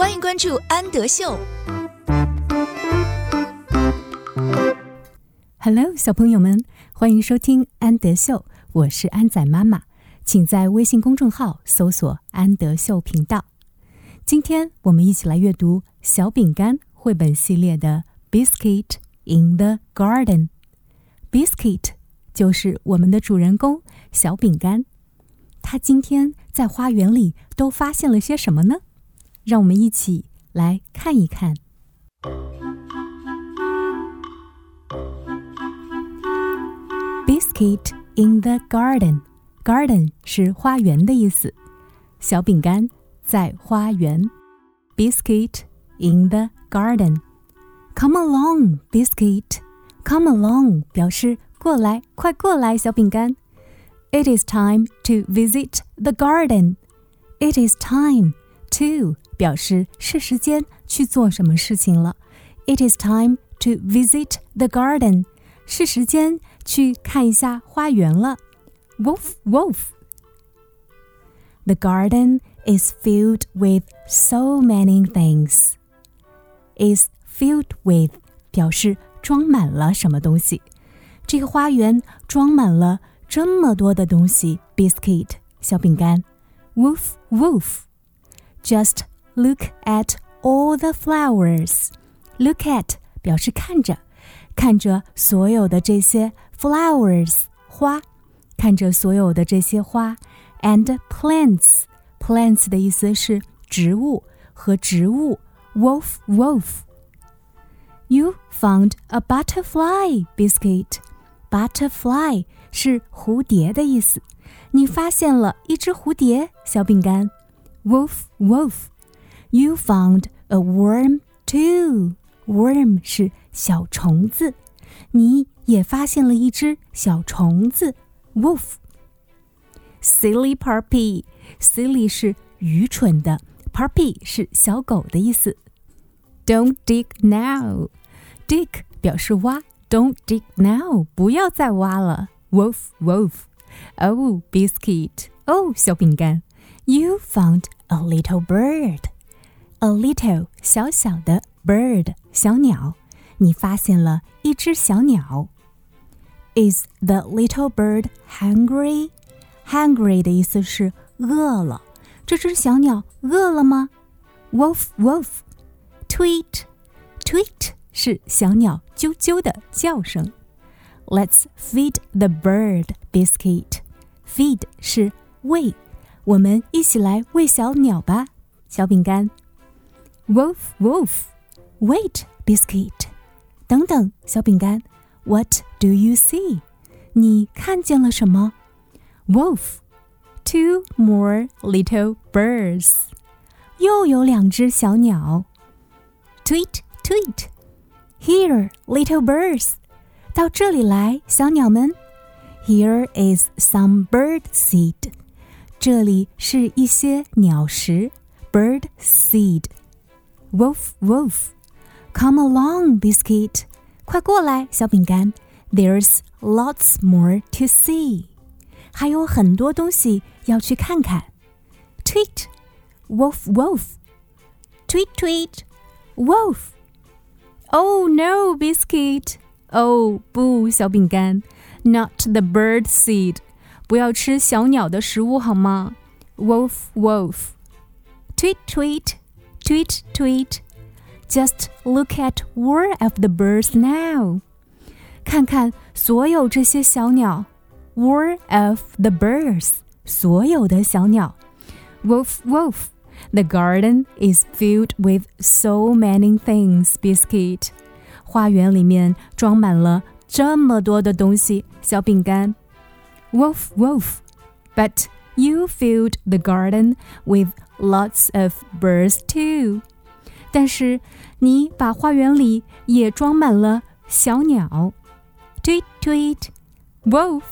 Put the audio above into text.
欢迎关注安德秀。Hello，小朋友们，欢迎收听安德秀，我是安仔妈妈，请在微信公众号搜索“安德秀频道”。今天我们一起来阅读《小饼干》绘本系列的《Biscuit in the Garden》。Biscuit 就是我们的主人公小饼干，他今天在花园里都发现了些什么呢？让我们一起来看一看。Biscuit in the garden. Garden 是花园的意思。小饼干在花园。Biscuit in the garden. Come along, biscuit. Come along 表示过来，快过来，小饼干。It is time to visit the garden. It is time to 表示是时间去做什么事情了。It is time to visit the garden. 是时间去看一下花园了。Woof woof. The garden is filled with so many things. Is filled with 表示装满了什么东西。这个花园装满了这么多的东西，biscuit 小饼干。Woof woof. Just look at all the flowers. Look at 表示看着。看着所有的这些 flowers 花，看着所有的这些花，and plants plants 的意思是植物和植物。Wolf wolf. You found a butterfly biscuit. Butterfly 是蝴蝶的意思。你发现了一只蝴蝶小饼干。 Wolf wolf. You found a worm too. Worm 是小虫子，你也发现了一只小虫子，wolf。Silly puppy，silly 是愚蠢的，puppy 是小狗的意思。Don't dig now，dig 表示挖，Don't dig now，不要再挖了，wolf wolf。Oh biscuit，哦小饼干 ，You found a little bird，a little 小小的 bird 小鸟。你发现了一只小鸟。Is the little bird hungry? Hungry 的意思是饿了。这只小鸟饿了吗？Wolf, wolf. Tweet, tweet 是小鸟啾啾的叫声。Let's feed the bird biscuit. Feed 是喂， 我们一起来喂小鸟吧，小饼干。Wolf, wolf. Wait, biscuit. 等等，小饼干，What do you see？你看见了什么？Wolf, two more little birds，又有两只小鸟。Tweet, tweet, here, little birds，到这里来，小鸟们。Here is some bird seed， 这里是一些鸟食，bird seed。Wolf, wolf。Come along, biscuit. 快过来，小饼干。There's lots more to see. 还有很多东西要去看看。Tweet, wolf, wolf. Tweet, tweet, wolf. Oh no, biscuit. Oh 不，小饼干。Not the bird seed. 不要吃小鸟的食物好吗？Wolf, wolf. Tweet, tweet, tweet, tweet. Just look at all of the birds now. 看看所有这些小鸟，all of the birds，所有的小鸟。Wolf, wolf. The garden is filled with so many things, biscuit. 花园里面装满了这么多的东西，小饼干。 Wolf, wolf. But you filled the garden with lots of birds too. 但是你把花园里也装满了小鸟，tweet tweet，wolf。